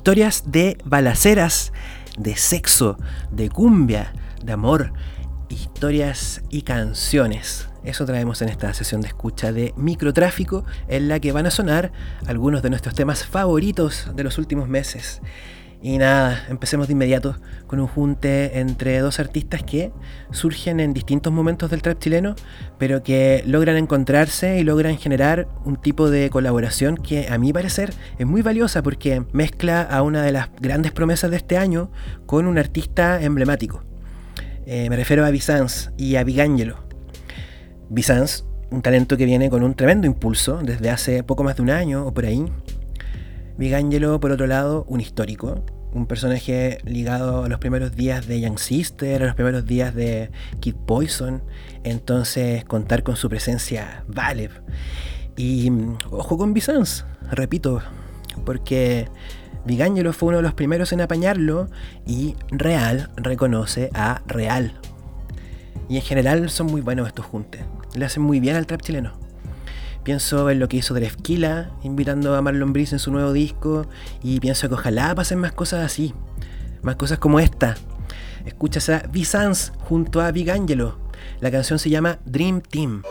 Historias de balaceras, de sexo, de cumbia, de amor, historias y canciones. Eso traemos en esta sesión de escucha de microtráfico, en la que van a sonar algunos de nuestros temas favoritos de los últimos meses. Y nada, empecemos de inmediato con un junte entre dos artistas que surgen en distintos momentos del trap chileno, pero que logran encontrarse y logran generar un tipo de colaboración que a mi parecer es muy valiosa porque mezcla a una de las grandes promesas de este año con un artista emblemático. Eh, me refiero a Bizance y a Bigangelo. Bizance, un talento que viene con un tremendo impulso desde hace poco más de un año o por ahí, Miguel por otro lado, un histórico, un personaje ligado a los primeros días de Young Sister, a los primeros días de Kid Poison. Entonces, contar con su presencia vale. Y mm, ojo con Bizance, repito, porque Vigangelo fue uno de los primeros en apañarlo y Real reconoce a Real. Y en general son muy buenos estos juntes. Le hacen muy bien al trap chileno. Pienso en lo que hizo Drefkila, invitando a Marlon Brice en su nuevo disco. Y pienso que ojalá pasen más cosas así. Más cosas como esta. Escuchas a Bizance junto a Big Angelo. La canción se llama Dream Team.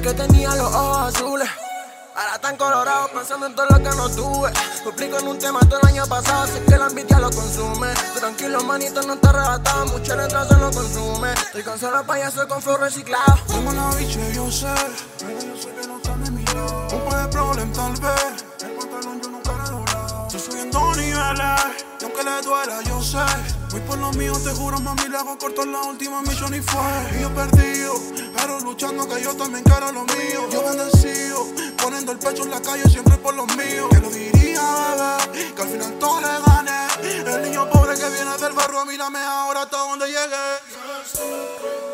Que tenía los ojos azules. Ahora tan colorado pensando en todo lo que no tuve. Lo explico en un tema todo el año pasado, sé que la envidia lo consume. Tranquilo, manito, no te arrebatado, mucha letra se lo consume. Estoy cansado de payaso con flow reciclado. Tengo una bicha, yo sé, pero yo sé que no está de mi. Un par de problemas tal vez, el pantalón yo nunca le he doblado. Estoy subiendo niveles, y aunque le duela, yo sé. Voy por lo mío, te juro, mami, le hago corto la última misión y fue. Y yo perdido, pero luchando que yo también quiero lo mío. Yo bendecido, poniendo el pecho en la calle siempre por los míos. Que lo diría, bebé, que al final todo le gané. El niño pobre que viene del barrio, mírame ahora hasta donde llegué.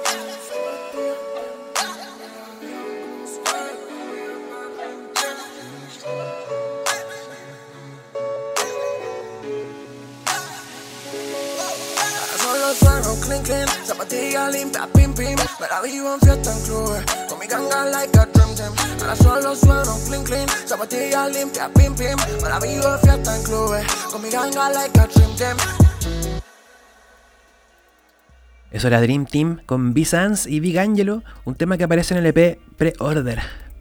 Zapatilla limpia, pim, pim. Me la vivo en fiesta en clubes. Con mi ganga like a drum team. Ahora solo sueno clean, clean. Zapatilla limpia, pim, pim. Me la vivo en fiesta en clubes. Con mi ganga like a dream team. Eso era Dream Team con B-Sans y Big Angelo, un tema que aparece en el EP Pre-Order,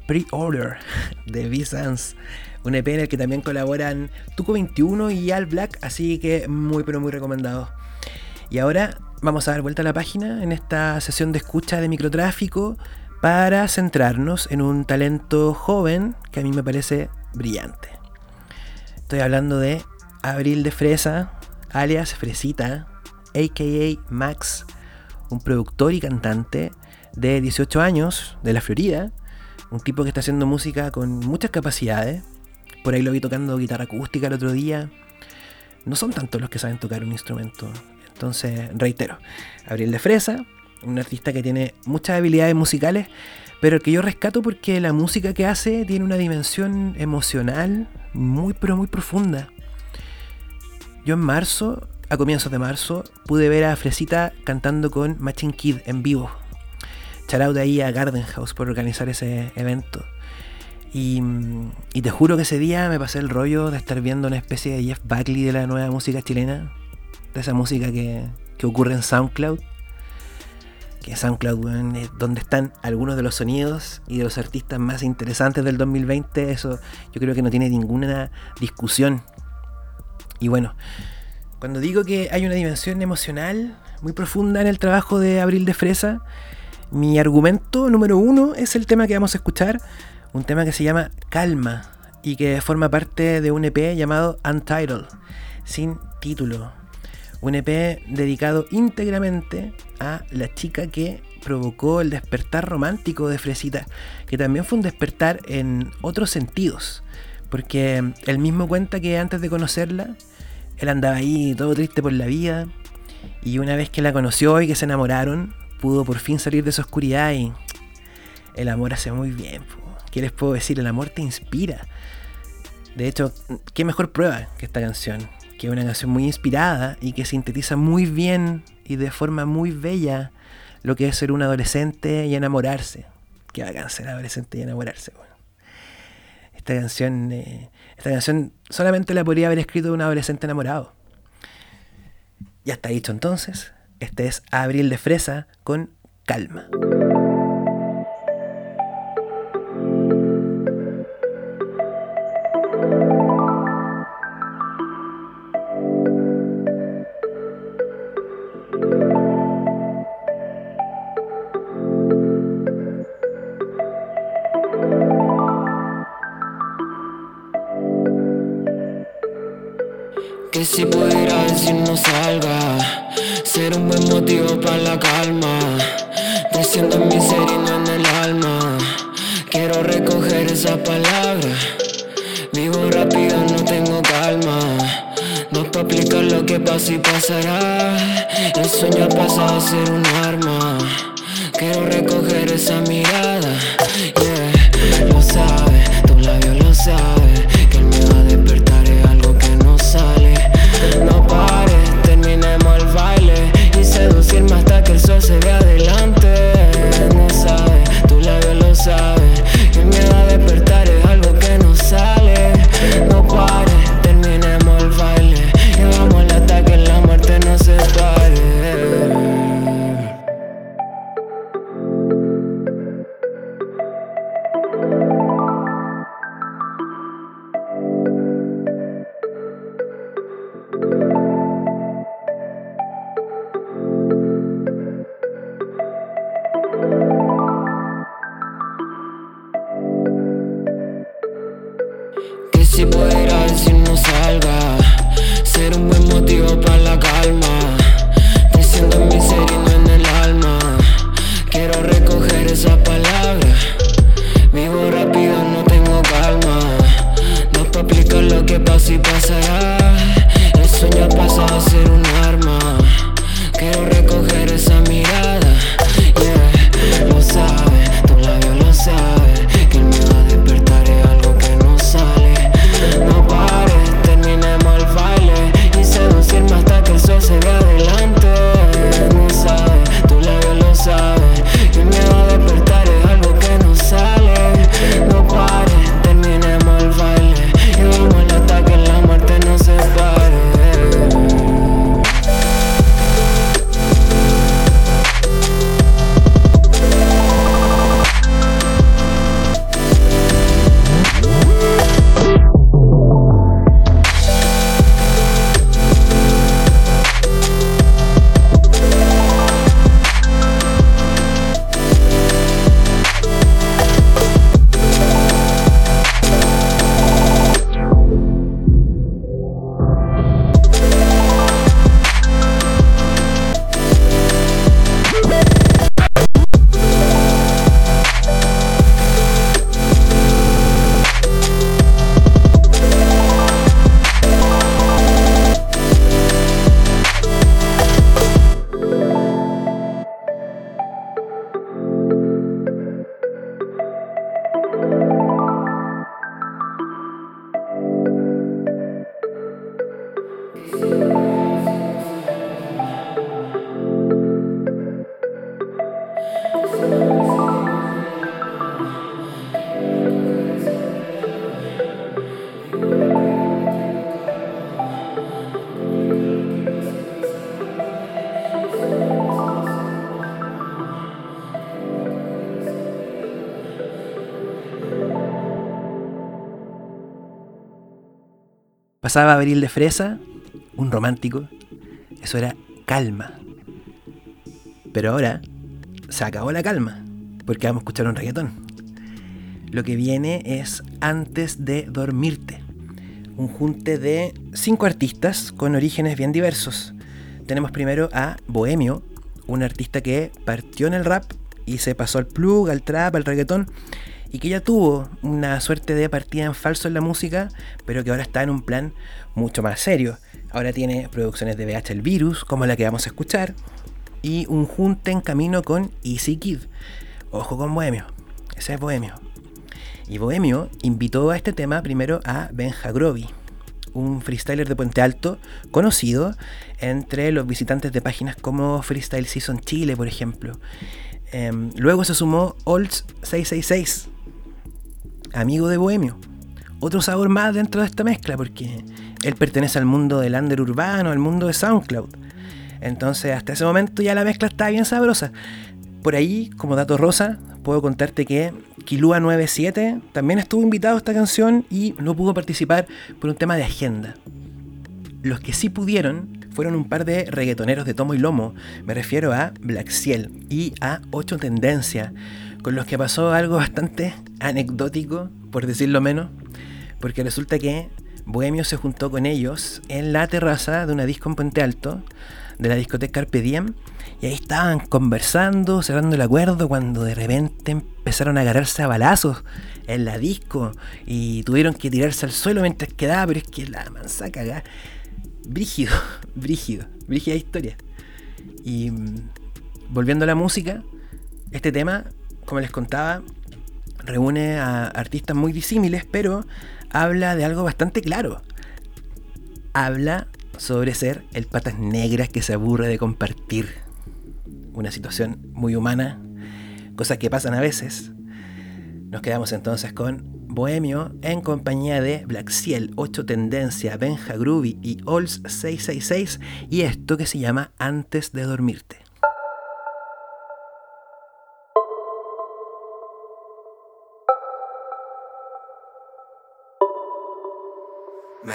Pre-Order de B-Sans, un EP en el que también colaboran Tuco21 y Al Black, así que muy pero muy recomendado. Y ahora vamos a dar vuelta a la página en esta sesión de escucha de microtráfico para centrarnos en un talento joven que a mí me parece brillante. Estoy hablando de Abril de Fresa, alias Fresita, aka Max, un productor y cantante de 18 años de la Florida, un tipo que está haciendo música con muchas capacidades. Por ahí lo vi tocando guitarra acústica el otro día. No son tantos los que saben tocar un instrumento. Entonces, reitero, Abril de Fresa, un artista que tiene muchas habilidades musicales, pero que yo rescato porque la música que hace tiene una dimensión emocional muy, pero muy profunda. Yo en marzo, a comienzos de marzo, pude ver a Fresita cantando con Machine Kid en vivo. Shout ahí a Garden House por organizar ese evento. Y, y, te juro que ese día me pasé el rollo de estar viendo una especie de Jeff Buckley de la nueva música chilena de esa música que, ocurre en SoundCloud. Que SoundCloud es donde están algunos de los sonidos y de los artistas más interesantes del 2020. Eso yo creo que no tiene ninguna discusión. Y bueno, cuando digo que hay una dimensión emocional muy profunda en el trabajo de Abril de Fresa, Mi argumento número uno es el tema que vamos a escuchar, un tema que se llama Calma y que forma parte de un EP llamado Untitled, sin título. Un EP dedicado íntegramente a la chica que provocó el despertar romántico de Fresita, que también fue un despertar en otros sentidos, porque él mismo cuenta que antes de conocerla, él andaba ahí todo triste por la vida, y una vez que la conoció y que se enamoraron, pudo por fin salir de esa oscuridad y el amor hace muy bien. ¿Qué les puedo decir? El amor te inspira. De hecho, qué mejor prueba que esta canción, que es una canción muy inspirada y que sintetiza muy bien y de forma muy bella lo que es ser un adolescente y enamorarse. Qué bacán ser adolescente y enamorarse. Esta canción, eh, esta canción solamente la podría haber escrito un adolescente enamorado. Ya está dicho entonces. Este es Abril de Fresa con Calma. Si pudiera decir no salga. Ser un buen motivo para la calma. Diciendo en mi ser y no en el alma. Quiero recoger esa palabra Vivo rápido, no tengo calma. No te explicar lo que pasa y pasará. El sueño pasa a ser un arma. Quiero recoger esa mirada. Yeah, lo sabe, tu labio lo sabe Pasaba Abril de Fresa, un romántico. Eso era calma. Pero ahora se acabó la calma, porque vamos a escuchar un reggaetón. Lo que viene es Antes de dormirte, un junte de cinco artistas con orígenes bien diversos. Tenemos primero a Bohemio, un artista que partió en el rap y se pasó al plug, al trap, al reggaetón, y que ya tuvo una suerte de partida en falso en la música, pero que ahora está en un plan mucho más serio. Ahora tiene producciones de BH El Virus, como la que vamos a escuchar, y un junte en camino con Easy Kid. Ojo con Bohemio, ese es Bohemio. Y Bohemio invitó a este tema primero a Benja Grovi, un freestyler de Puente Alto conocido entre los visitantes de páginas como Freestyle Season Chile, por ejemplo. Em, luego se sumó Olds 666, amigo de Bohemio. Otro sabor más dentro de esta mezcla, porque él pertenece al mundo del under urbano, al mundo de SoundCloud. Entonces, hasta ese momento ya la mezcla está bien sabrosa. Por ahí, como dato rosa, puedo contarte que Kilua97 también estuvo invitado a esta canción y no pudo participar por un tema de agenda. Los que sí pudieron fueron un par de reggaetoneros de tomo y lomo. Me refiero a Black Ciel y a Ocho Tendencia, con los que pasó algo bastante anecdótico, por decirlo menos, porque resulta que Bohemio se juntó con ellos en la terraza de una disco en Puente Alto, de la discoteca Carpe y ahí estaban conversando, cerrando el acuerdo, cuando de repente empezaron a agarrarse a balazos en la disco y tuvieron que tirarse al suelo mientras quedaba, pero es que la mansa cagada. Brígido, brígido, brígida historia. Y mm, volviendo a la música, este tema, como les contaba, reúne a artistas muy disímiles, pero habla de algo bastante claro. Habla sobre ser el patas negras que se aburre de compartir. Una situación muy humana, cosas que pasan a veces. Nos quedamos entonces con Bohemio en compañía de Black Ciel, 8 Tendencia, Benja Groovy y Olds 666 y esto que se llama Antes de dormirte.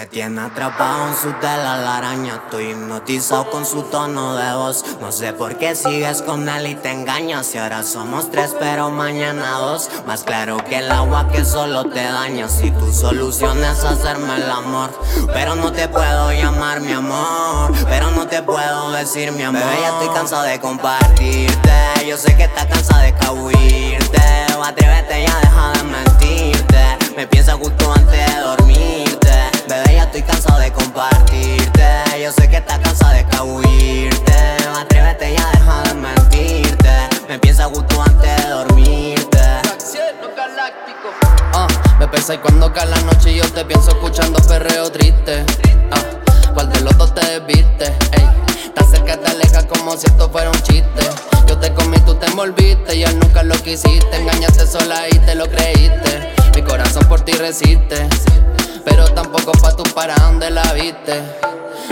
Me tiene atrapado en su tela la araña, estoy hipnotizado con su tono de voz. No sé por qué sigues con él y te engañas. Si ahora somos tres, pero mañana dos. Más claro que el agua que solo te daña. Si tu solución es hacerme el amor, pero no te puedo llamar mi amor, pero no te puedo decir mi amor. Bebé, ya estoy cansado de compartirte. Yo sé que estás cansada de cahuirte. Atrévete ya, deja de mentirte. Me piensa justo antes de dormirte. Bebé, ya estoy cansado de compartirte. Yo sé que estás cansado de cahuirte. Atrévete ya, deja de mentirte. Me piensa justo antes de dormirte. Ah, me y cuando cae la noche yo te pienso escuchando perreo triste. Ah, ¿cuál de los dos te desviste? Ey, tan cerca te alejas como si esto fuera un chiste. Yo te comí, tú te envolviste y él nunca lo quisiste. Engañaste sola y te lo creíste. Mi corazón por ti resiste. Pero tampoco pa' tu para donde la viste.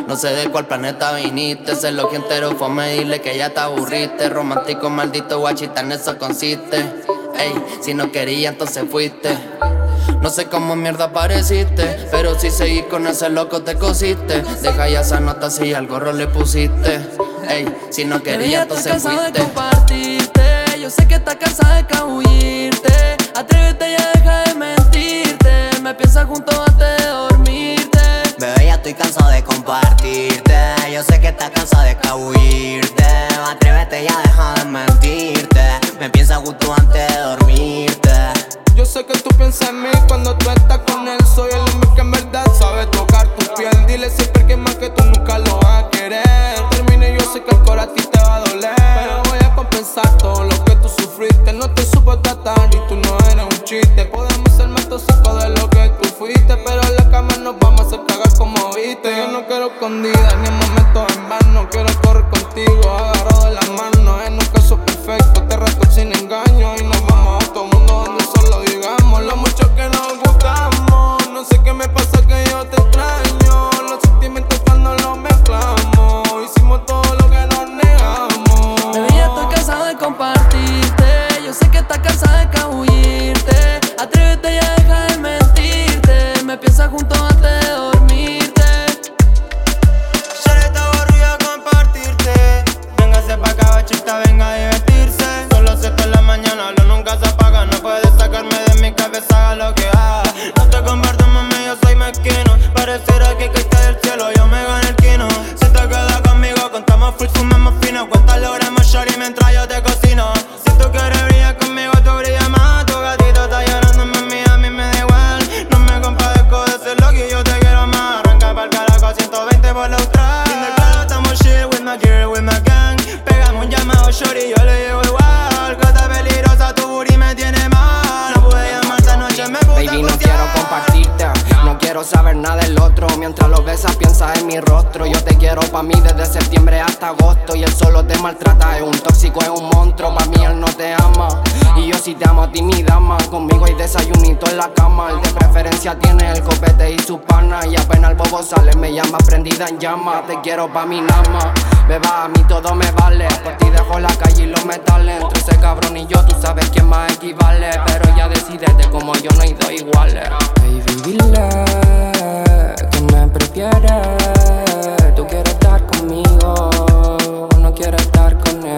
No sé de cuál planeta viniste. Sé lo que entero fue medirle que ya te aburriste. Romántico, maldito, guachita, en eso consiste. Ey, si no quería, entonces fuiste. No sé cómo mierda apareciste, pero si seguís con ese loco te cosiste. Deja ya esa nota si al gorro le pusiste. Ey, si no quería, entonces fuiste. de compartirte. Yo sé que estás cansada de cahuirte. Atrévete y deja de mentirte. Me piensas junto antes de dormirte. Bebé, ya estoy cansado de compartirte. Yo sé que estás cansado de cahuirte. Quiero saber nada del otro. Mientras lo besas, piensa en mi rostro. Yo te quiero pa' mí desde septiembre hasta agosto. Y él solo te maltrata. Es un tóxico, es un monstruo. Pa' mí él no te ama. Y yo sí te amo a ti, mi dama. Conmigo hay desayunito en la cama. El de preferencia tiene el copete y su pana. Y apenas el bobo sale, me llama prendida en llama. Te quiero pa' mi nama. Beba, a mí todo me vale. Por ti dejo la calle y los metales. Entre ese cabrón y yo, tú sabes quién más equivale. Pero ya decidete como yo no hay dos iguales. Baby, dile que me prefieres. Tú quieres estar conmigo, no quieres estar con él.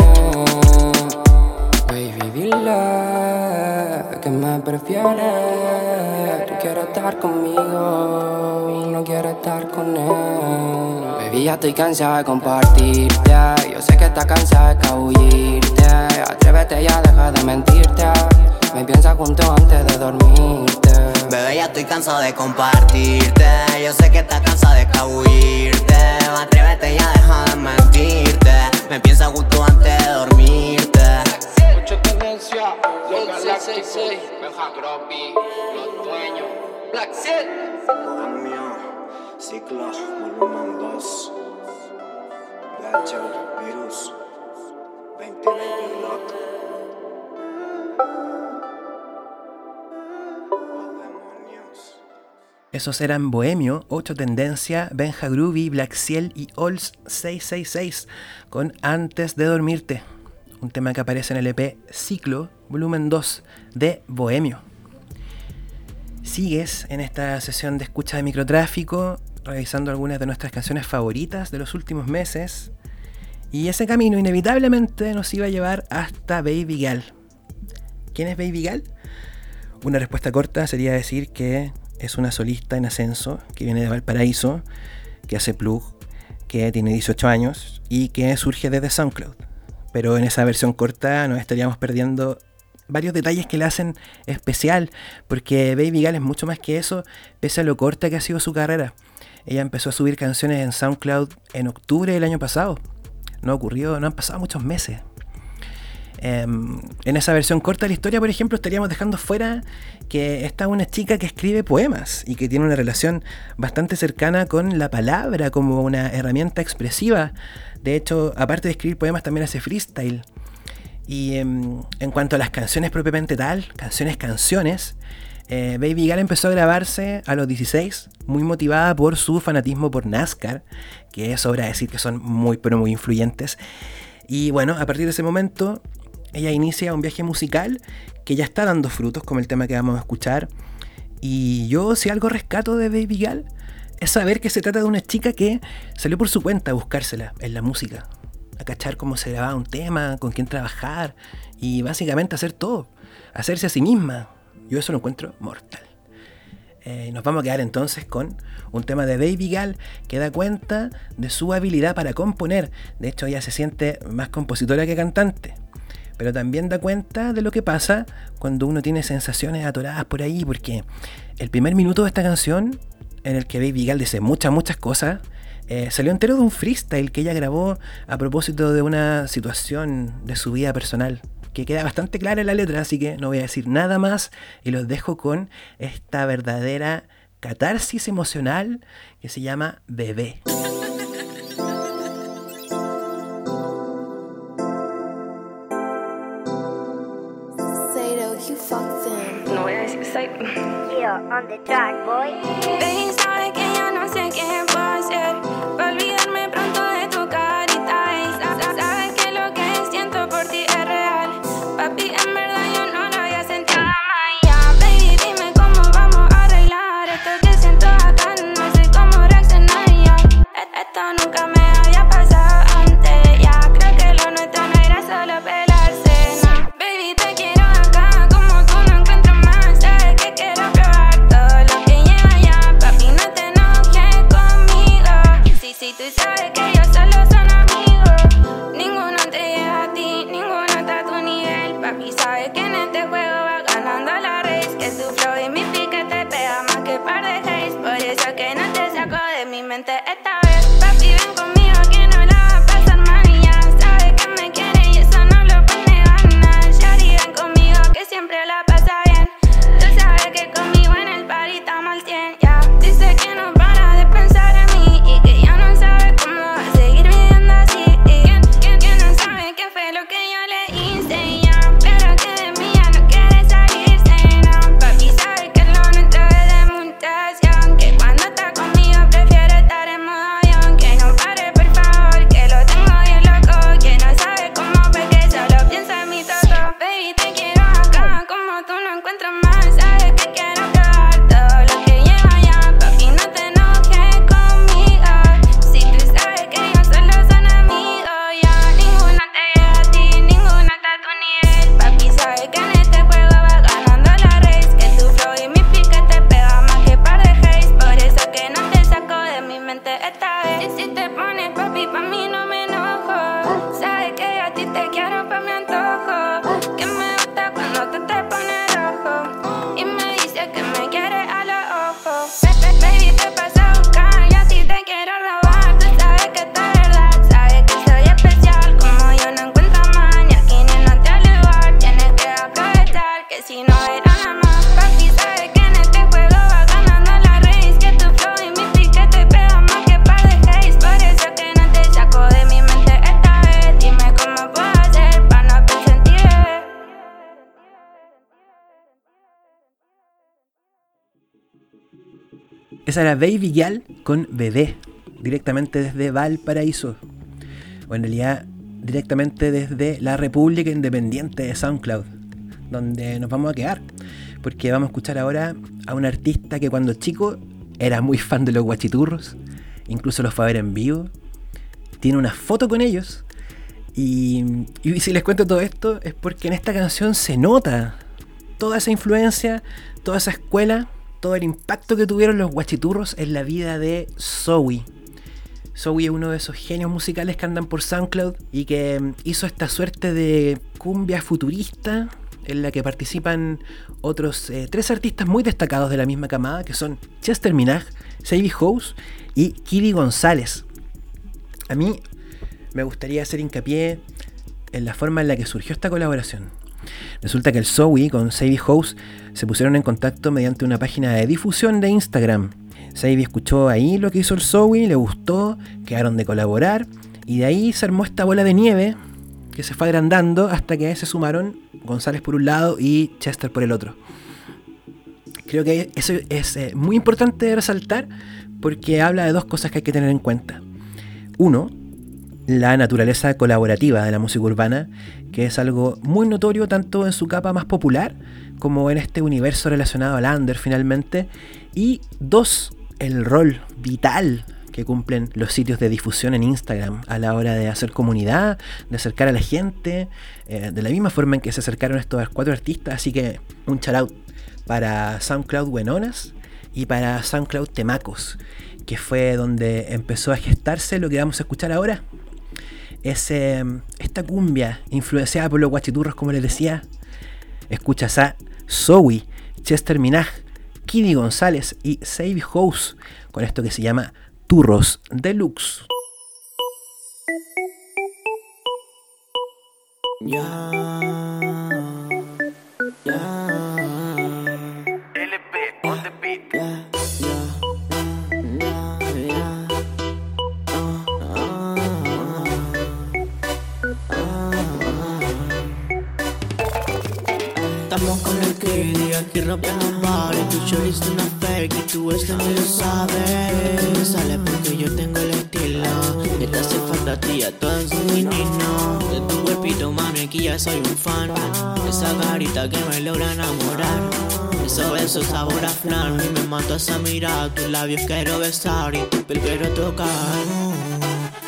Baby, dile que me prefieres. Tú quieres estar conmigo, no quieres estar con él. Baby, ya estoy cansada de compartirte. Yo sé que estás cansada de escabullirte. Atrévete ya, deja de mentirte. Me piensa junto antes de dormirte. Bebé, ya estoy cansado de compartirte. Yo sé que estás cansado de escabullirte. Atrévete ya, deja de mentirte. Me piensa justo antes de dormirte. Mucha tendencia, los galácticos, Benja Gropi, los dueños. Black Seal. Bohemio, ciclo, volumen 2. Batcher, virus, 2020 lock. Esos eran Bohemio, 8 Tendencia, Benja Groovy, Black Ciel y Olds 666 con Antes de Dormirte, un tema que aparece en el EP Ciclo, volumen 2 de Bohemio. Sigues en esta sesión de escucha de microtráfico, revisando algunas de nuestras canciones favoritas de los últimos meses, y ese camino inevitablemente nos iba a llevar hasta Baby Gal. ¿Quién es Baby Gal? Una respuesta corta sería decir que es una solista en ascenso que viene de Valparaíso, que hace plug, que tiene 18 años y que surge desde SoundCloud. Pero en esa versión corta nos estaríamos perdiendo varios detalles que le hacen especial, porque Baby Gal es mucho más que eso, pese a lo corta que ha sido su carrera. Ella empezó a subir canciones en SoundCloud en octubre del año pasado. No ocurrió, no han pasado muchos meses. Em, en esa versión corta de la historia, por ejemplo, estaríamos dejando fuera que esta es una chica que escribe poemas y que tiene una relación bastante cercana con la palabra como una herramienta expresiva. De hecho, aparte de escribir poemas, también hace freestyle. Y em, en cuanto a las canciones propiamente tal, canciones, canciones, eh, Baby Gal empezó a grabarse a los 16, muy motivada por su fanatismo por NASCAR, que sobra decir que son muy, pero muy influyentes. Y bueno, a partir de ese momento, ella inicia un viaje musical que ya está dando frutos, como el tema que vamos a escuchar. Y yo, si algo rescato de Baby Gal, es saber que se trata de una chica que salió por su cuenta a buscársela en la música, a cachar cómo se grababa un tema, con quién trabajar y básicamente hacer todo, hacerse a sí misma. Yo eso lo encuentro mortal. Eh, nos vamos a quedar entonces con un tema de Baby Gal que da cuenta de su habilidad para componer. De hecho, ella se siente más compositora que cantante. Pero también da cuenta de lo que pasa cuando uno tiene sensaciones atoradas por ahí. Porque el primer minuto de esta canción, en el que Baby Gal dice muchas, muchas cosas, eh, salió entero de un freestyle que ella grabó a propósito de una situación de su vida personal que queda bastante clara en la letra, así que no voy a decir nada más y los dejo con esta verdadera catarsis emocional que se llama Bebé. On the track, boy. Esa era Baby Gal con Bebé, directamente desde Valparaíso. O en realidad, directamente desde la República Independiente de SoundCloud, donde nos vamos a quedar. Porque vamos a escuchar ahora a un artista que cuando chico era muy fan de los guachiturros, incluso los fue a ver en vivo. Tiene una foto con ellos. Y, y si les cuento todo esto es porque en esta canción se nota toda esa influencia, toda esa escuela, todo el impacto que tuvieron los guachiturros en la vida de Zoe. Zoe es uno de esos genios musicales que andan por SoundCloud y que mm, hizo esta suerte de cumbia futurista en la que participan otros eh, tres artistas muy destacados de la misma camada que son Chester Minaj, Savvy House y Kiri González. A mí me gustaría hacer hincapié en la forma en la que surgió esta colaboración. Resulta que el Zoe con Savvy House se pusieron en contacto mediante una página de difusión de Instagram. Savvy escuchó ahí lo que hizo el Zoe, le gustó, quedaron de colaborar y de ahí se armó esta bola de nieve que se fue agrandando hasta que se sumaron González por un lado y Chester por el otro. Creo que eso es eh, muy importante resaltar porque habla de dos cosas que hay que tener en cuenta. Uno, la naturaleza colaborativa de la música urbana, que es algo muy notorio tanto en su capa más popular como en este universo relacionado al under finalmente. Y dos, el rol vital que cumplen los sitios de difusión en Instagram a la hora de hacer comunidad, de acercar a la gente, eh, de la misma forma en que se acercaron estos cuatro artistas. Así que un shout out para SoundCloud Buenonas y para SoundCloud Temacos, que fue donde empezó a gestarse lo que vamos a escuchar ahora. Es eh, esta cumbia influenciada por los guachiturros, como les decía. Escuchas a Zoe, Chester Minaj, Kiddy González y Savvy House con esto que se llama Turros Deluxe. Ya, Rompiendo el bar Y tu es una fake y tú esto ni lo sabes. Sale porque yo tengo el estilo Que te hace falta tía, todo es un menino De tu cuerpito mami aquí ya soy un fan. Esa carita que me logra enamorar Esos besos sabor a flan. Y me mato esa mirada, tus labios quiero besar Y tu piel quiero tocar.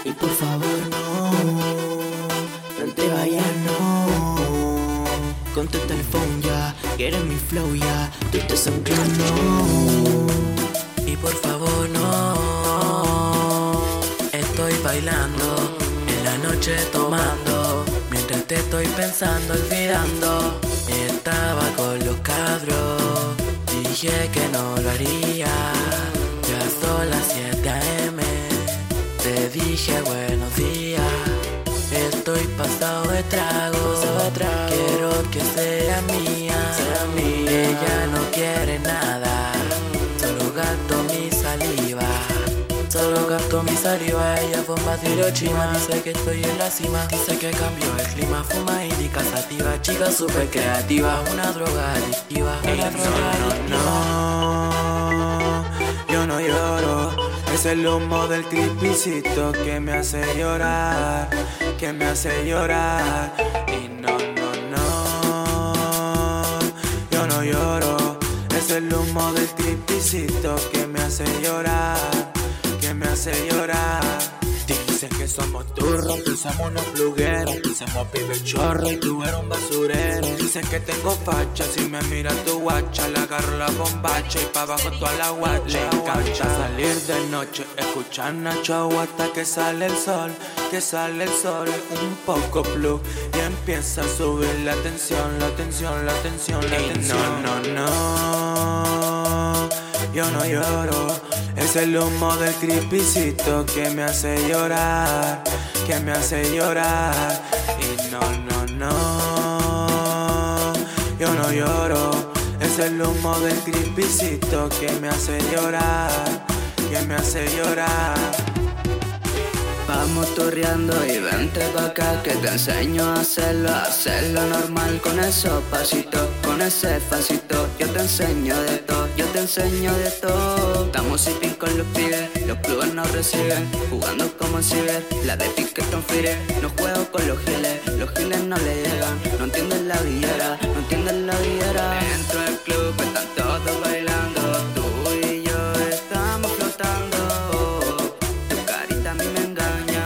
Y por favor no No te vayas no. Contesta el phone ya, que eres mi flow ya Tú te sangrando Y por favor no bailando, en la noche tomando, mientras te estoy pensando, olvidando. Estaba con los cabros, dije que no lo haría. Ya son las 7 am, te dije buenos días. Estoy pasado de trago, quiero que sea mía. Ella no quiere nada, solo gasto mi saliva. Solo gasto mi saliva, ella bomba Hiroshima Dice que estoy en la cima, dice que cambió el clima Fuma indica sativa, chica super creativa Una droga adictiva, una droga adictiva No, yo no lloro. Es el humo del tripicito que me hace llorar, que me hace llorar. Y no, no, Es el humo del tripicito que me hace llorar, que me hace llorar. Que somos turros, que somos unos plugueros, somos pibe chorro y tú eres un basurero. Dicen que tengo facha, si me mira tu guacha, le agarro la bombacha y pa' abajo toda la guacha. Le encanta salir de noche, escuchar Nacho hasta que sale el sol, que sale el sol, un poco blue y empieza a subir la tensión, la tensión, la tensión, la tensión. No, no, no, yo no lloro. Es el humo del tripicito que me hace llorar, que me hace llorar. Y no, no, no, yo no lloro. Es el humo del tripicito que me hace llorar, que me hace llorar. Vamos torreando y vente pa' acá que te enseño a hacerlo, a hacerlo normal con esos pasitos, con ese facito. Yo te enseño de todo, yo te enseño de todo. Estamos sitting con los pibes, los clubes nos reciben, jugando como ciber, la de piquetón fire. No juego con los giles, los giles no le llegan, no entienden la villera, no entienden la villera. Dentro del club están todos bailando, tú y yo estamos flotando. Tu carita a mí me engaña.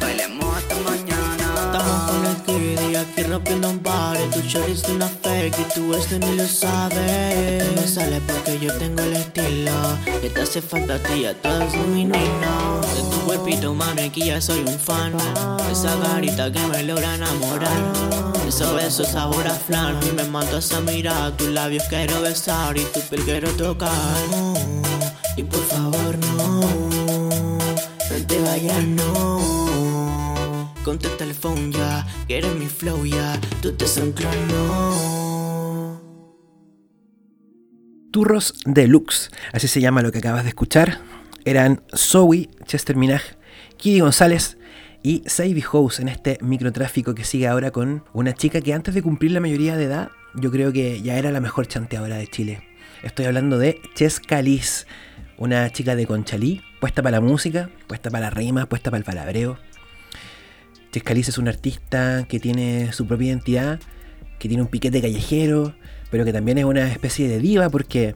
Bailemos hasta mañana. Estamos con y aquí un bar y Tu shorty es una fake y tú este ni lo sabes. Me sale porque yo tengo el estilo. Que te hace falta a ti, a todos mi no De tu cuerpito, mami, aquí ya soy un fan. Esa carita que me logra enamorar. Esos besos sabor a flan. Y me matas a mirar Tus labios quiero besar. Y tu piel quiero tocar. Y por favor no. No te vayas, no. Contesta el phone ya, que eres mi flow ya, tú te. Turros Deluxe, así se llama lo que acabas de escuchar. Eran Zoe, Chester Minaj, Kidi González y Sadie House en este microtráfico que sigue ahora con una chica que antes de cumplir la mayoría de edad, yo creo que ya era la mejor chanteadora de Chile. Estoy hablando de Chesca Liz, una chica de Conchalí, puesta para la música, puesta para la rima, puesta para el palabreo. Chescaliz es un artista que tiene su propia identidad, que tiene un piquete callejero, pero que también es una especie de diva porque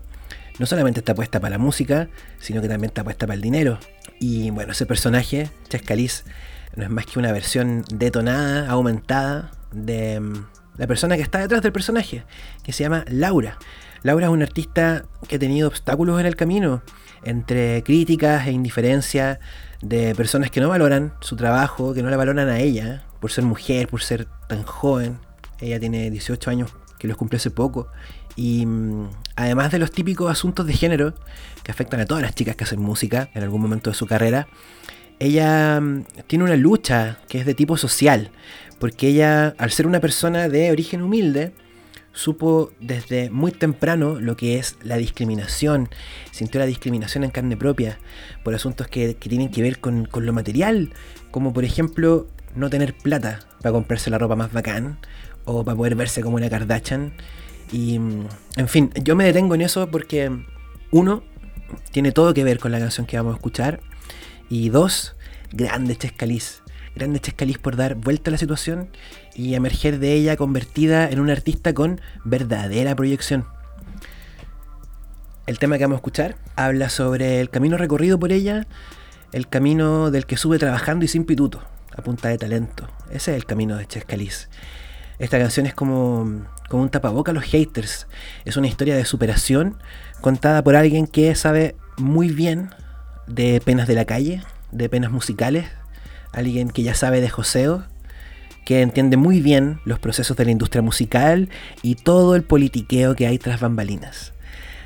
no solamente está puesta para la música, sino que también está puesta para el dinero. Y bueno, ese personaje, Chescaliz, no es más que una versión detonada, aumentada de mm, la persona que está detrás del personaje, que se llama Laura. Laura es una artista que ha tenido obstáculos en el camino, entre críticas e indiferencia de personas que no valoran su trabajo, que no la valoran a ella, por ser mujer, por ser tan joven. Ella tiene 18 años, que los cumplió hace poco. Y mm, además de los típicos asuntos de género que afectan a todas las chicas que hacen música en algún momento de su carrera, ella mm, tiene una lucha que es de tipo social, porque ella, al ser una persona de origen humilde, supo desde muy temprano lo que es la discriminación, sintió la discriminación en carne propia por asuntos que, tienen que ver con, con, lo material, como por ejemplo no tener plata para comprarse la ropa más bacán o para poder verse como una Kardashian. Y en fin, yo me detengo en eso porque uno, tiene todo que ver con la canción que vamos a escuchar y dos, grande Chescaliz. Grande Chescaliz por dar vuelta a la situación y emerger de ella convertida en una artista con verdadera proyección. El tema que vamos a escuchar habla sobre el camino recorrido por ella, el camino del que sube trabajando y sin pituto, a punta de talento. Ese es el camino de Chescaliz. Esta canción es como, como un tapaboca a los haters. Es una historia de superación contada por alguien que sabe muy bien de penas de la calle, de penas musicales, alguien que ya sabe de joseo, que entiende muy bien los procesos de la industria musical y todo el politiqueo que hay tras bambalinas.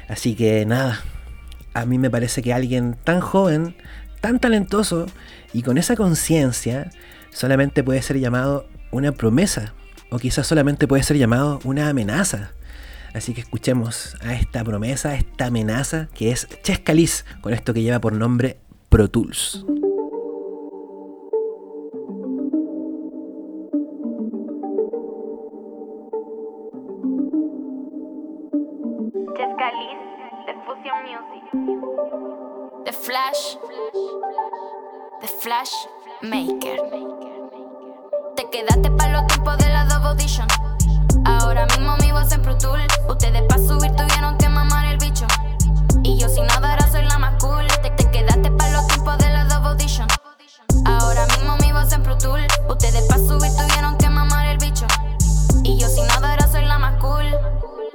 Así que nada, a mí me parece que alguien tan joven, tan talentoso y con esa conciencia solamente puede ser llamado una promesa o quizás solamente puede ser llamado una amenaza. Así que escuchemos a esta promesa, a esta amenaza que es Chescalis con esto que lleva por nombre Pro Tools. The Flash. The Flash Maker. Te quedaste para los tiempos de la Double Audition. Ahora mismo mi voz en Pro Tool. Ustedes para subir tuvieron que mamar el bicho. Y yo sin nada ahora soy la más cool. Te, te quedaste para los tiempos de la Double Audition. Ahora mismo mi voz en Pro Tool. Ustedes para subir tuvieron que mamar el bicho. Y yo sin nada ahora soy la más cool.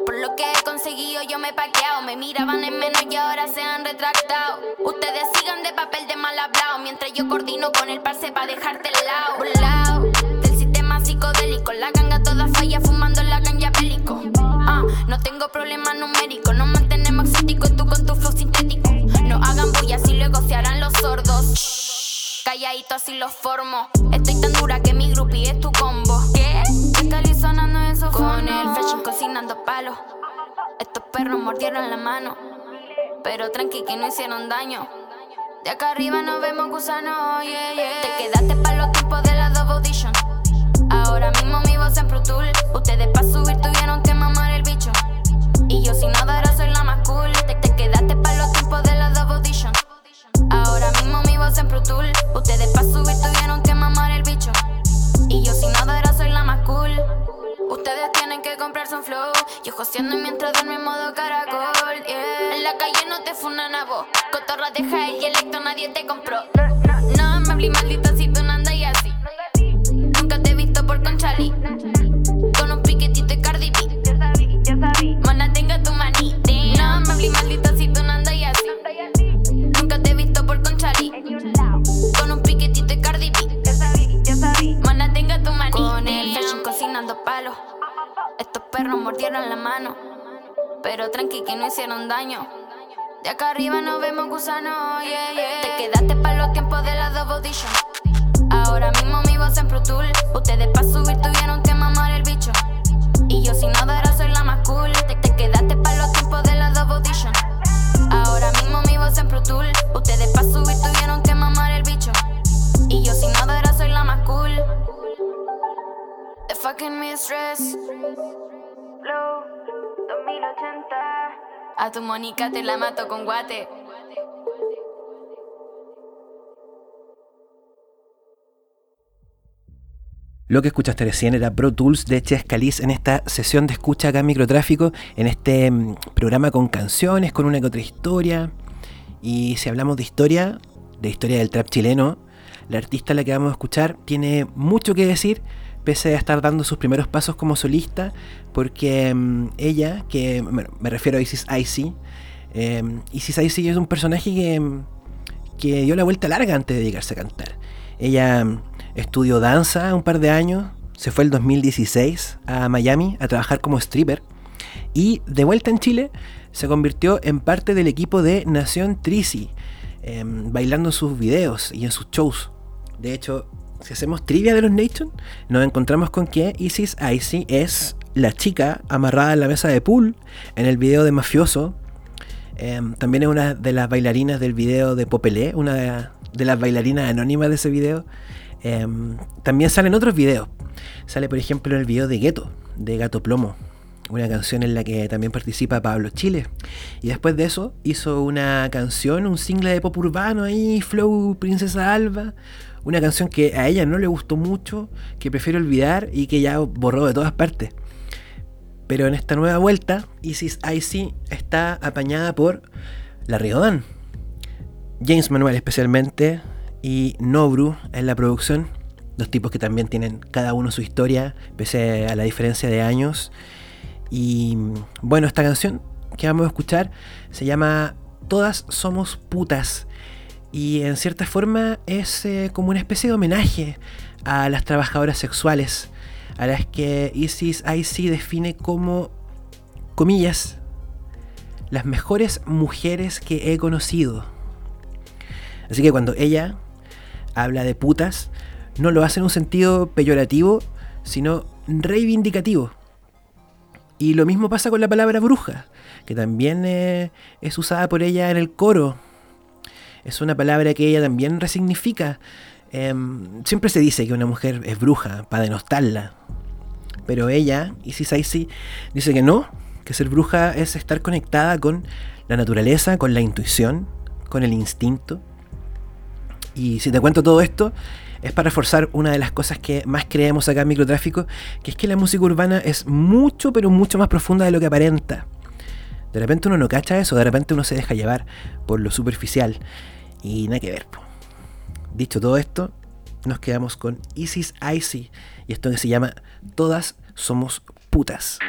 Por lo que he conseguido yo me he paqueado. Me miraban en menos y ahora se han retractado. Ustedes sigan de papel de mal hablado Mientras yo coordino con el parce pa' dejarte al lado. Del sistema psicodélico La ganga toda falla fumando la ganja bélico. Ah, no tengo problemas numéricos Nos mantenemos exóticos tú con tu flow sintético. No hagan bulla si luego se harán los sordos. Shh, Calladito así los formo. Estoy tan dura que mi groupie es tu combo. Cali sonando eso Con el fashion cocinando palos Estos perros mordieron la mano. Pero tranqui que no hicieron daño. De acá arriba nos vemos gusanos, yeah, yeah. Te quedaste para los tiempos de la Double Audition. Ahora mismo mi voz en Pro Tool. Ustedes pa' subir tuvieron que mamar el bicho. Y yo sin nada ahora soy la más cool. Te, te quedaste para los tiempos de la Double Audition. Ahora mismo mi voz en Pro Tool. Ustedes pa' subir tuvieron que mamar el bicho. Y yo sin nada la Ustedes tienen que comprarse un flow. Yo joseando mientras duermo en modo caracol. En la calle no te funan a vos. Cotorra de high y nadie te compró. No me hablé maldita si tú no andas y así. Nunca te he visto por Conchali Con un piquetito y Cardi B. Mana tenga tu manita No me hablé maldita si tú no andas y así. Nunca te he visto por Conchali Con un piquetito y Cardi B. Mana tenga tu manita Palos Estos perros mordieron la mano. Pero tranqui que no hicieron daño. De acá arriba nos vemos gusanos, Te quedaste para los tiempos de la Double Audition. Ahora mismo mi voz en Pro Tool. Ustedes pa' subir tuvieron que mamar el bicho. Y yo sin nada ahora A tu Mónica te la mato con guate Lo que escuchaste recién era Pro Tools de Chescalis en esta sesión de escucha acá en Microtráfico, en este mm, programa con canciones, con una que otra historia. Y si hablamos de historia, de historia del trap chileno, la artista a la que vamos a escuchar tiene mucho que decir, pese a estar dando sus primeros pasos como solista, porque mm, ella, que bueno, me refiero a Isis Icy, eh, Isis Icy es un personaje que, mm, que dio la vuelta larga antes de dedicarse a cantar. Ella mm, estudió danza un par de años, se fue el 2016 a Miami a trabajar como stripper y de vuelta en Chile se convirtió en parte del equipo de Nación Trisi, eh, bailando en sus videos y en sus shows. De hecho, si hacemos trivia de los Nation, nos encontramos con que Isis Icy es la chica amarrada en la mesa de pool en el video de Mafioso. Eh, también es una de las bailarinas del video de Popelé, una de, las bailarinas anónimas de ese video. Eh, también salen otros videos. Sale, por ejemplo, el video de Gueto, de Gato Plomo, una canción en la que también participa Pablo Chile. Y después de eso hizo una canción, un single de pop urbano ahí, Flow Princesa Alba. Una canción que a ella no le gustó mucho, que prefiero olvidar y que ya borró de todas partes. Pero en esta nueva vuelta, Isis Icy está apañada por La Riodán. James Manuel especialmente y Nobru en la producción. Dos tipos que también tienen cada uno su historia, pese a la diferencia de años. Y bueno, esta canción que vamos a escuchar se llama Todas somos putas. Y en cierta forma es eh, como una especie de homenaje a las trabajadoras sexuales, a las que Isis IC define como, comillas, las mejores mujeres que he conocido. Así que cuando ella habla de putas, no lo hace en un sentido peyorativo, sino reivindicativo. Y lo mismo pasa con la palabra bruja, que también eh, es usada por ella en el coro. Es una palabra que ella también resignifica. Em, siempre se dice que una mujer es bruja para denostarla. Pero ella, Isis Saisi, dice que no, que ser bruja es estar conectada con la naturaleza, con la intuición, con el instinto. Y si te cuento todo esto, es para reforzar una de las cosas que más creemos acá en microtráfico, que es que la música urbana es mucho, pero mucho más profunda de lo que aparenta. De repente uno no cacha eso, de repente uno se deja llevar por lo superficial. Y nada que ver. Dicho todo esto, nos quedamos con Isis Icy y esto que se llama Todas somos putas.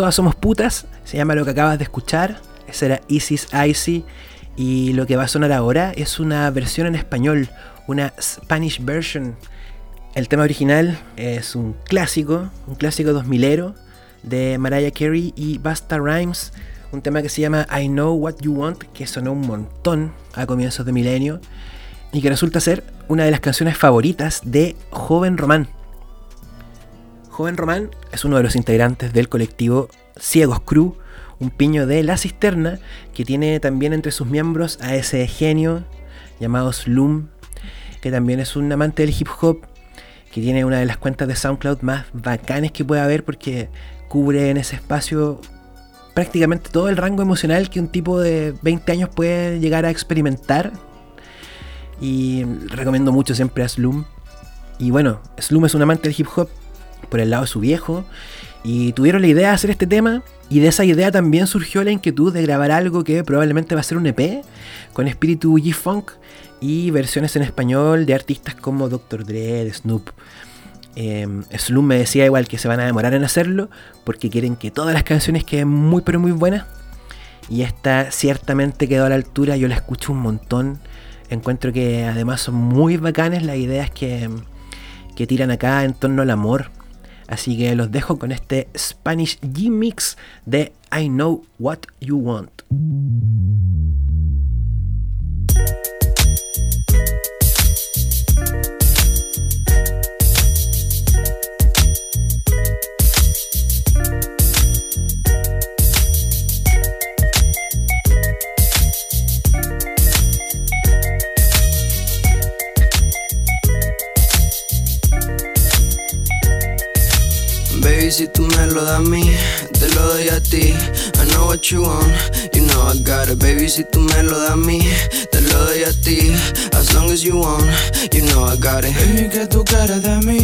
Todas somos putas, se llama lo que acabas de escuchar. Esa era Isis Icy. Y lo que va a sonar ahora es una versión en español, una Spanish version. El tema original es un clásico, un clásico 2000ero de Mariah Carey y Basta Rhymes. Un tema que se llama I Know What You Want, que sonó un montón a comienzos de milenio y que resulta ser una de las canciones favoritas de Joven Román. Joven Román es uno de los integrantes del colectivo Ciegos Crew, un piño de La Cisterna, que tiene también entre sus miembros a ese genio llamado Slum, que también es un amante del hip hop, que tiene una de las cuentas de SoundCloud más bacanes que puede haber porque cubre en ese espacio prácticamente todo el rango emocional que un tipo de 20 años puede llegar a experimentar. Y recomiendo mucho siempre a Slum. Y bueno, Slum es un amante del hip hop por el lado de su viejo. Y tuvieron la idea de hacer este tema. Y de esa idea también surgió la inquietud de grabar algo que probablemente va a ser un EP. Con espíritu G-Funk. Y versiones en español de artistas como Dr. Dre, Snoop. Eh, me decía igual que se van a demorar en hacerlo. Porque quieren que todas las canciones queden muy pero muy buenas. Y esta ciertamente quedó a la altura. Yo la escucho un montón. Encuentro que además son muy bacanes las ideas que, que tiran acá en torno al amor Así que los dejo con este Spanish G-Mix de I Know What You Want. Si tú me lo das a mí, te lo doy a ti. I know what you want, you know I got it. Baby, si tú me lo das a mí, te lo doy a ti. As long as you want, you know I got it. Baby, que tú quieres de mí,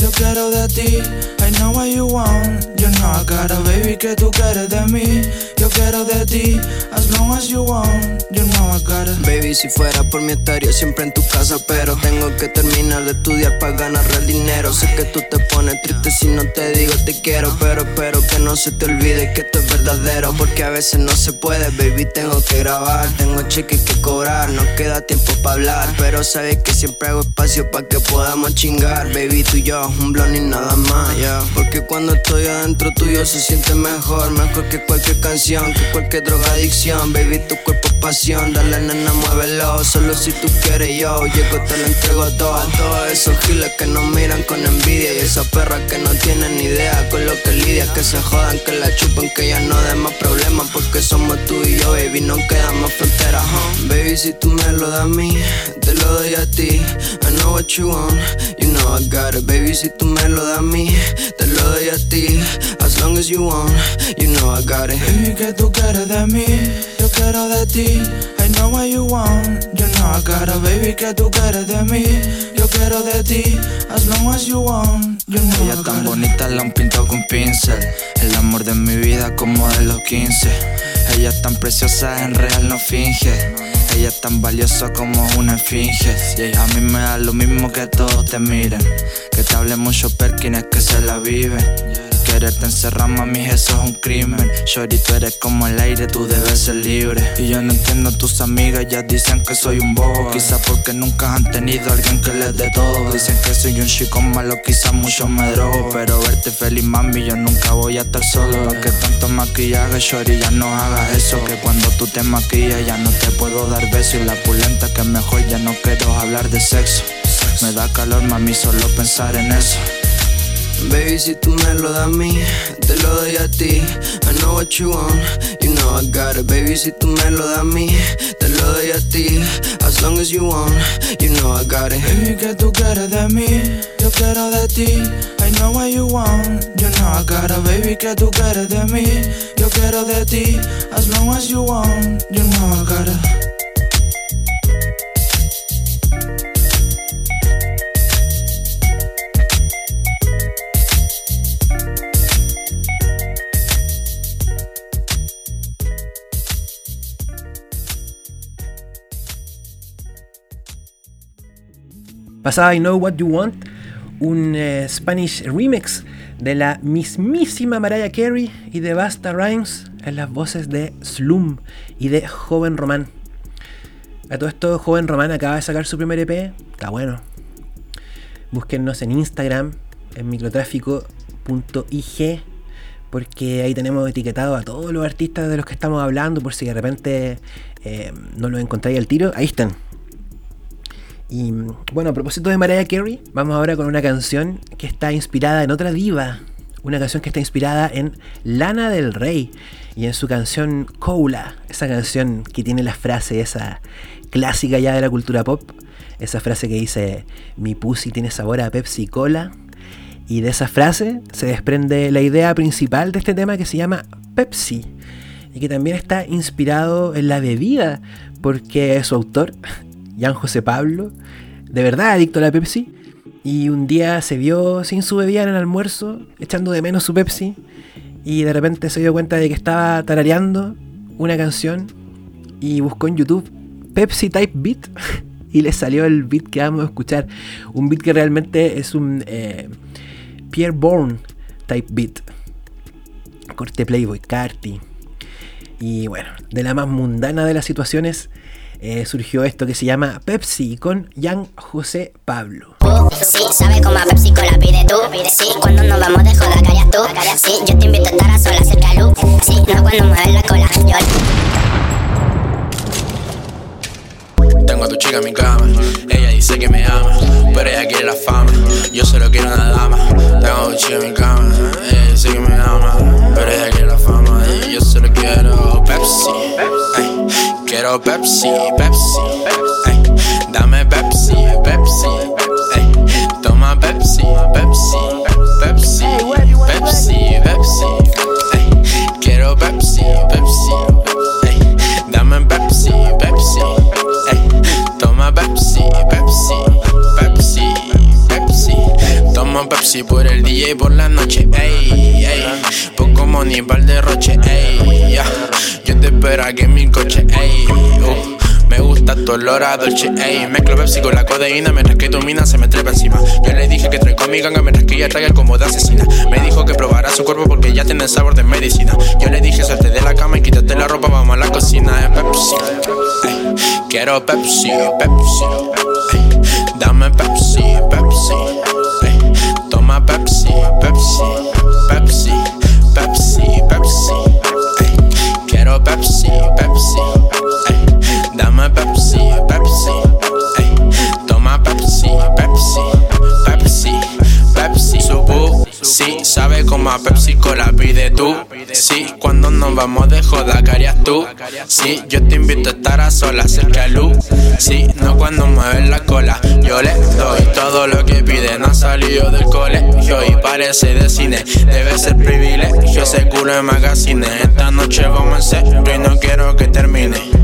yo quiero de ti. I know what you want, you know I got it. Baby, que tú quieres de mí, yo quiero de ti. As long as you want, you know I got it. Baby, si fuera por mi estaría siempre en tu casa, pero tengo que terminar de estudiar para ganar el dinero. Sé que tú te pones triste si no te digo te quiero, pero espero que no se te olvide que esto es verdadero, porque a veces no se puede, baby, tengo que grabar, tengo cheques que cobrar, no queda tiempo para hablar, pero sabes que siempre hago espacio para que podamos chingar, baby, tú y yo, un blon y nada más, yeah. porque cuando estoy adentro tuyo se siente mejor, mejor que cualquier canción, que cualquier drogadicción, baby, tu cuerpo es pasión, dale nena, muévelo, solo si tú quieres yo, llego te lo entrego todo, a todos esos giles que nos miran con envidia y esas perras que no tienen ni idea con lo que lidia, que se jodan, que la chupen, que ya no den más problemas, porque somos tú y yo, baby, no quedan más fronteras, huh? Baby, si tú me lo das a mí, te lo doy a ti. I know what you want, you know I got it. Baby, si tú me lo das a mí, te lo doy a ti. As long as you want, you know I got it. Baby, que tú quieres de mí, yo quiero de ti. I know what you want, you know I got. Baby, que tú quieres de mí, yo quiero de ti. As long as you want, you know Ella tan bonita la han pintado con pincel. El amor de mi vida como de los 15. Ella es tan preciosa, en real no finge. Ella es tan valiosa como una esfinge. Y a mí me da lo mismo que todos te miren. Que te hable mucho perkines que se la viven. Quererte encerrar, mami, eso es un crimen. Shorty, tú eres como el aire, tú debes ser libre. Y yo no entiendo, tus amigas ya dicen que soy un bobo. Quizá porque nunca han tenido alguien que les dé todo. Dicen que soy un chico malo, quizá mucho me drogo. Pero verte feliz, mami, yo nunca voy a estar solo. Que tanto maquillaje, Shorty, ya no hagas eso. Que cuando tú te maquillas, ya no te puedo dar besos. Y la pulenta que mejor ya no quiero hablar de sexo. Me da calor, mami, solo pensar en eso. Baby, si tú me lo das a mí, te lo doy a ti. I know what you want, you know I got it. Baby, si tú me lo das a mí, te lo doy a ti. As long as you want, you know I got it. Baby, que tú quieres de mí, yo quiero de ti. I know what you want, you know I got it. Baby, que tú quieres de mí, yo quiero de ti. As long as you want, you know I got it. Pasaba I Know What You Want, un eh, Spanish remix de la mismísima Mariah Carey y de Basta Rhymes en las voces de Slum y de Joven Román. A todo esto, Joven Román acaba de sacar su primer EP, está bueno. Búsquennos en Instagram, en microtráfico.ig, porque ahí tenemos etiquetado a todos los artistas de los que estamos hablando, por si de repente eh, no los encontráis al tiro, ahí están. Y bueno, a propósito de Mariah Carey, vamos ahora con una canción que está inspirada en otra diva. Una canción que está inspirada en Lana del Rey y en su canción Cola. Esa canción que tiene la frase esa clásica ya de la cultura pop. Esa frase que dice, mi pussy tiene sabor a Pepsi Cola. Y de esa frase se desprende la idea principal de este tema que se llama Pepsi. Y que también está inspirado en la bebida, porque su autor Jan José Pablo, de verdad adicto a la Pepsi, y un día se vio sin su bebida en el almuerzo, echando de menos su Pepsi, y de repente se dio cuenta de que estaba tarareando una canción y buscó en YouTube Pepsi Type Beat y le salió el beat que vamos a escuchar. Un beat que realmente es un eh, Pierre Bourne Type Beat. Corte Playboy, Carti. Y bueno, de la más mundana de las situaciones, eh, surgió esto que se llama Pepsi con Jan José Pablo. tú. Sí, sabe cómo a Pepsi la pide tú. Sí, cuando nos vamos de joda, callas tú. Sí, yo te invito a estar a sola cerca de luz. Sí, no cuando mueves la cola. Yo Tengo a tu chica en mi cama, ella dice que me ama, pero ella quiere la fama, yo solo quiero una dama. Tengo a tu chica en mi cama, ella dice que me ama, quiero Pepsi, Pepsi. Ey, dame Pepsi, Pepsi. Ey, toma Pepsi, Pepsi, Pepsi, Pepsi, Pepsi. Ey, quiero Pepsi, Pepsi. Ey, dame Pepsi, Pepsi. Ey, toma Pepsi, Pepsi, Pepsi, Pepsi. Toma Pepsi por el día y por la noche, ey, ey. Poco money para el derroche, ey, ya. Yo te espero aquí en mi coche, ey, uh. Me gusta tu olor a dolce, ey Mezclo Pepsi con la codeína Mientras que tu mina se me trepa encima Yo le dije que traigo mi ganga Mientras que ella trae el de asesina Me dijo que probara su cuerpo Porque ya tiene el sabor de medicina Yo le dije salte de la cama y quítate la ropa Vamos a la cocina de Pepsi ey. Quiero Pepsi, Pepsi ey. Dame Pepsi, Pepsi ey. Toma Pepsi Pepsi, Pepsi, Pepsi, Pepsi ey. Dame Pepsi sí, sabe como a Pepsi Cola pide tú. Sí, cuando nos vamos de joda, ¿qué harías tú? Sí, yo te invito a estar a solas cerca de luz. Sí, no cuando mueves la cola Yo le doy todo lo que pide. No ha salido del colegio y parece de cine. Debe ser privilegio, seguro en magazine Esta noche vamos en serio y no quiero que termine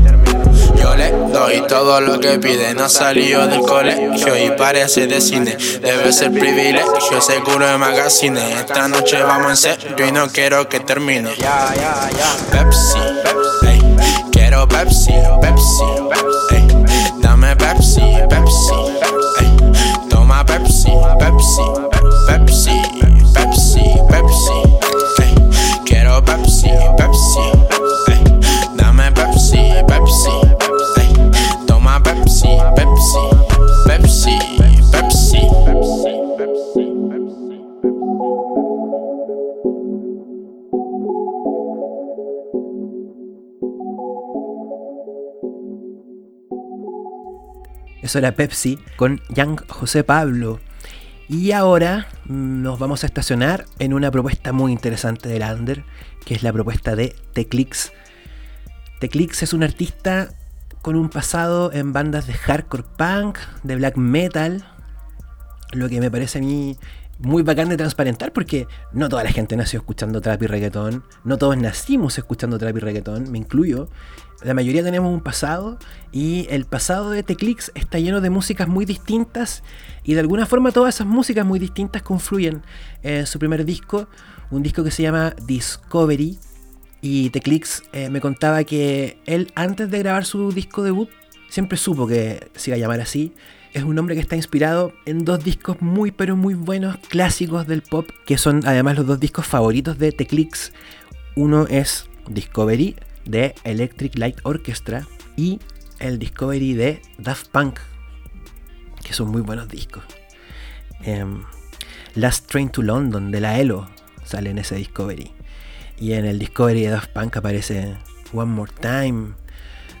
yo le doy todo lo que pide, no salió del colegio y parece de cine. Debe ser privilegio, seguro de magazine. Esta noche vamos en serio y no quiero que termine. Pepsi, ey, quiero Pepsi, Pepsi, ey, dame Pepsi, Pepsi, ey, toma Pepsi, Pepsi, Pepsi, Pepsi, Pepsi, Eso era Pepsi con Young José Pablo. Y ahora nos vamos a estacionar en una propuesta muy interesante de Lander, que es la propuesta de Teclix. Teclix es un artista con un pasado en bandas de hardcore punk, de black metal, lo que me parece a mí muy bacán de transparentar porque no toda la gente nació escuchando trap y reggaetón, no todos nacimos escuchando trap y reggaetón, me incluyo. La mayoría tenemos un pasado y el pasado de Teclix está lleno de músicas muy distintas y de alguna forma todas esas músicas muy distintas confluyen en su primer disco, un disco que se llama Discovery y Teclix eh, me contaba que él antes de grabar su disco debut siempre supo que se iba a llamar así. Es un hombre que está inspirado en dos discos muy pero muy buenos, clásicos del pop, que son además los dos discos favoritos de Teclix. Uno es Discovery de Electric Light Orchestra y el Discovery de Daft Punk, que son muy buenos discos. Em, Last Train to London de la ELO sale en ese Discovery. Y en el Discovery de Daft Punk aparece One More Time,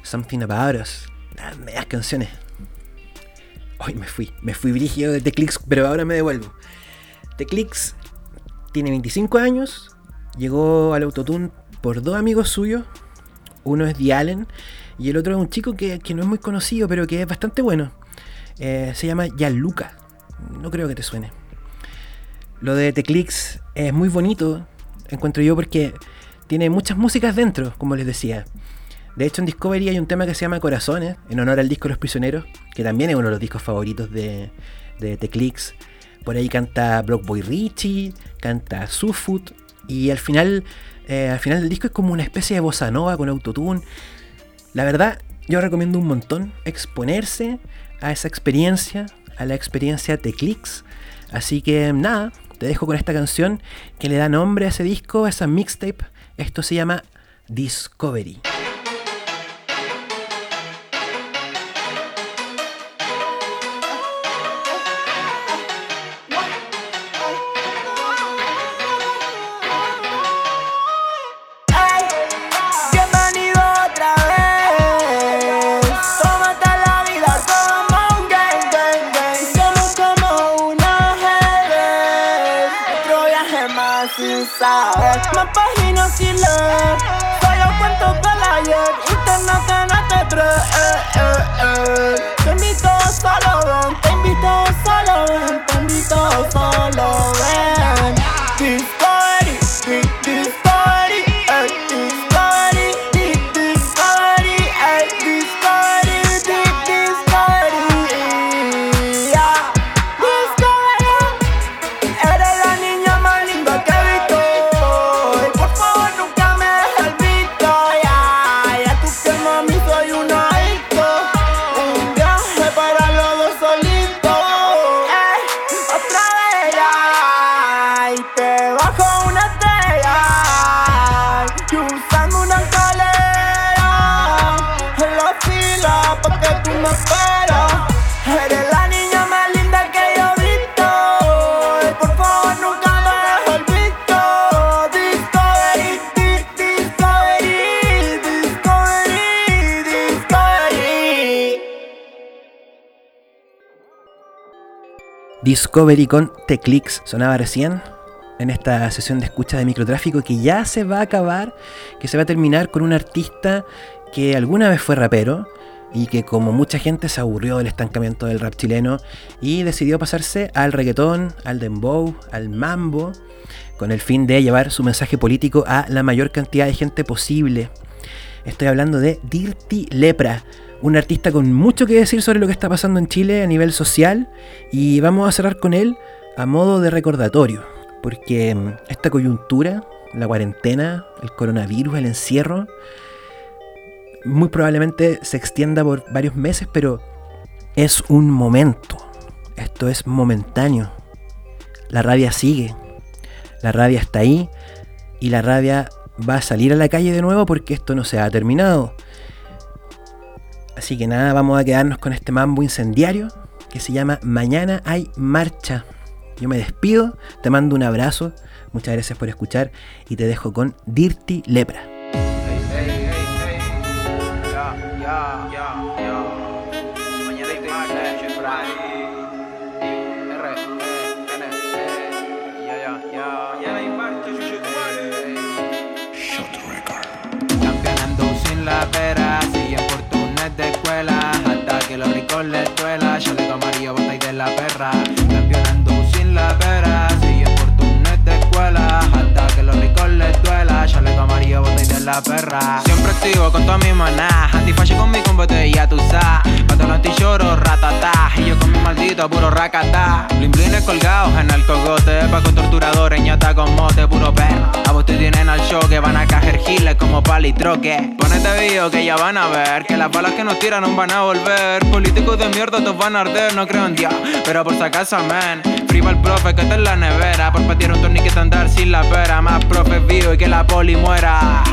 Something About Us, las medias canciones. Hoy me fui, me fui brígido de Teclix, pero ahora me devuelvo. Teclix tiene 25 años, llegó al Autotune por dos amigos suyos. Uno es The Allen y el otro es un chico que, que no es muy conocido, pero que es bastante bueno. Eh, se llama Gianluca. No creo que te suene. Lo de Teclix es muy bonito, encuentro yo, porque tiene muchas músicas dentro, como les decía. De hecho, en Discovery hay un tema que se llama Corazones, en honor al disco Los Prisioneros, que también es uno de los discos favoritos de, de Teclix. Por ahí canta Brock Boy Richie, canta Sufoot, y al final, eh, al final del disco es como una especie de bossa nova con autotune. La verdad, yo recomiendo un montón exponerse a esa experiencia, a la experiencia Teclix. Así que nada, te dejo con esta canción que le da nombre a ese disco, a esa mixtape. Esto se llama Discovery. Sabes. Más Discovery con Teclix sonaba recién en esta sesión de escucha de microtráfico que ya se va a acabar, que se va a terminar con un artista que alguna vez fue rapero y que como mucha gente se aburrió del estancamiento del rap chileno y decidió pasarse al reggaetón, al dembow, al mambo, con el fin de llevar su mensaje político a la mayor cantidad de gente posible. Estoy hablando de Dirty Lepra, un artista con mucho que decir sobre lo que está pasando en Chile a nivel social y vamos a cerrar con él a modo de recordatorio, porque mm, esta coyuntura, la cuarentena, el coronavirus, el encierro, muy probablemente se extienda por varios meses, pero es un momento, esto es momentáneo. La rabia sigue, la rabia está ahí y la rabia va a salir a la calle de nuevo porque esto no se ha terminado. Así que nada, vamos a quedarnos con este mambo incendiario que se llama Mañana hay marcha. Yo me despido, te mando un abrazo, muchas gracias por escuchar y te dejo con Dirty Lepra. La perra. Siempre activo con toda mi maná, antifascio con mi botella, tú sabes. Pantalón anti-choro, ratata, y yo con mi maldito puro racata. Blimblines colgados en el cogote, pa' con torturadores, ñata con mote, puro perro. A vos te tienen al show que van a cajer giles como palitroque Ponete video que ya van a ver, que las balas que nos tiran no van a volver. Políticos de mierda todos van a arder, no creo en Dios, pero por si acaso amén. Free el profe que está en la nevera, por patear un torniquete andar sin la pera. Más profe vivo y que la poli muera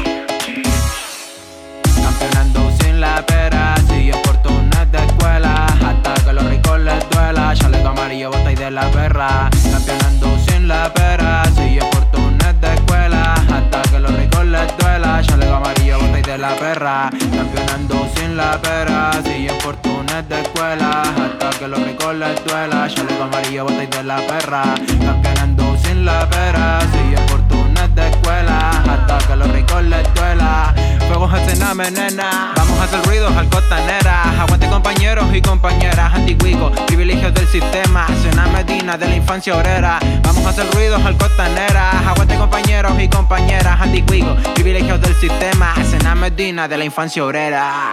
pera, sigue por turnes de escuela Hasta que los ricos les duela, chaleco amarillo, bota y de la perra Campeonando sin la pera, sigue por turnes de escuela Hasta que los ricos les duela, chaleco amarillo, bota y de la perra Campeonando sin la pera, sigue por turnes de escuela Hasta que los ricos les duela, chaleco amarillo, bota y de la perra Campeonando sin la pera, sigue por turnes de escuela Hasta que los ricos les duela Fuegos al cename, nena. Vamos a hacer ruidos al costanera. Aguante compañeros y compañeras Anticuicos, privilegios del sistema. Cena Medina de la infancia obrera. Vamos a hacer ruidos al costanera. Aguante compañeros y compañeras Anticuicos, privilegios del sistema. Cena Medina de la infancia obrera.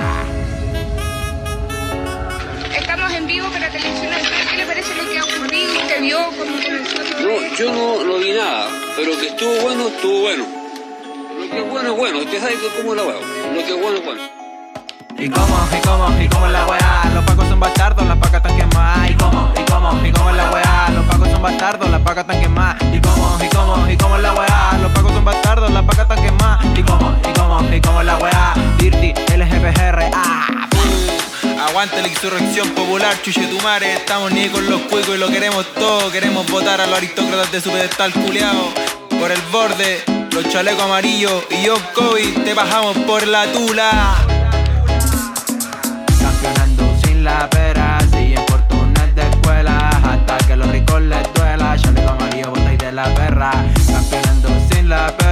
Estamos en vivo para Televisión. ¿Qué le parece lo que ha ocurrido? ¿Usted vio cómo comenzó todo No, yo no, no vi nada, pero que estuvo bueno, estuvo bueno. Lo que es bueno es bueno, usted sabe que cómo la veo. Lo que es bueno es bueno. Y cómo, y cómo, y cómo es la weá Los pacos son bastardos, las pacas tan quemadas. Y cómo, y cómo, y cómo es la weá Los pacos son bastardos, las pacas tan quemadas. Y cómo, y cómo, y cómo es la weá Los pacos son bastardos, las pacas tan quemadas. Y cómo, y cómo, y cómo es la weá Dirty, LGBGR, ah Aguante la insurrección popular, chuche tu madre. Estamos ni con los cuicos y lo queremos todo. Queremos votar a los aristócratas de su pedestal culiao. Por el borde, los chalecos amarillos Y yo, COVID, te bajamos por la tula. Campeonando sin la pera, siguen por turnes de escuela Hasta que los ricos les duela, chaleco amarillo, bota y de la perra. Campeonando sin la pera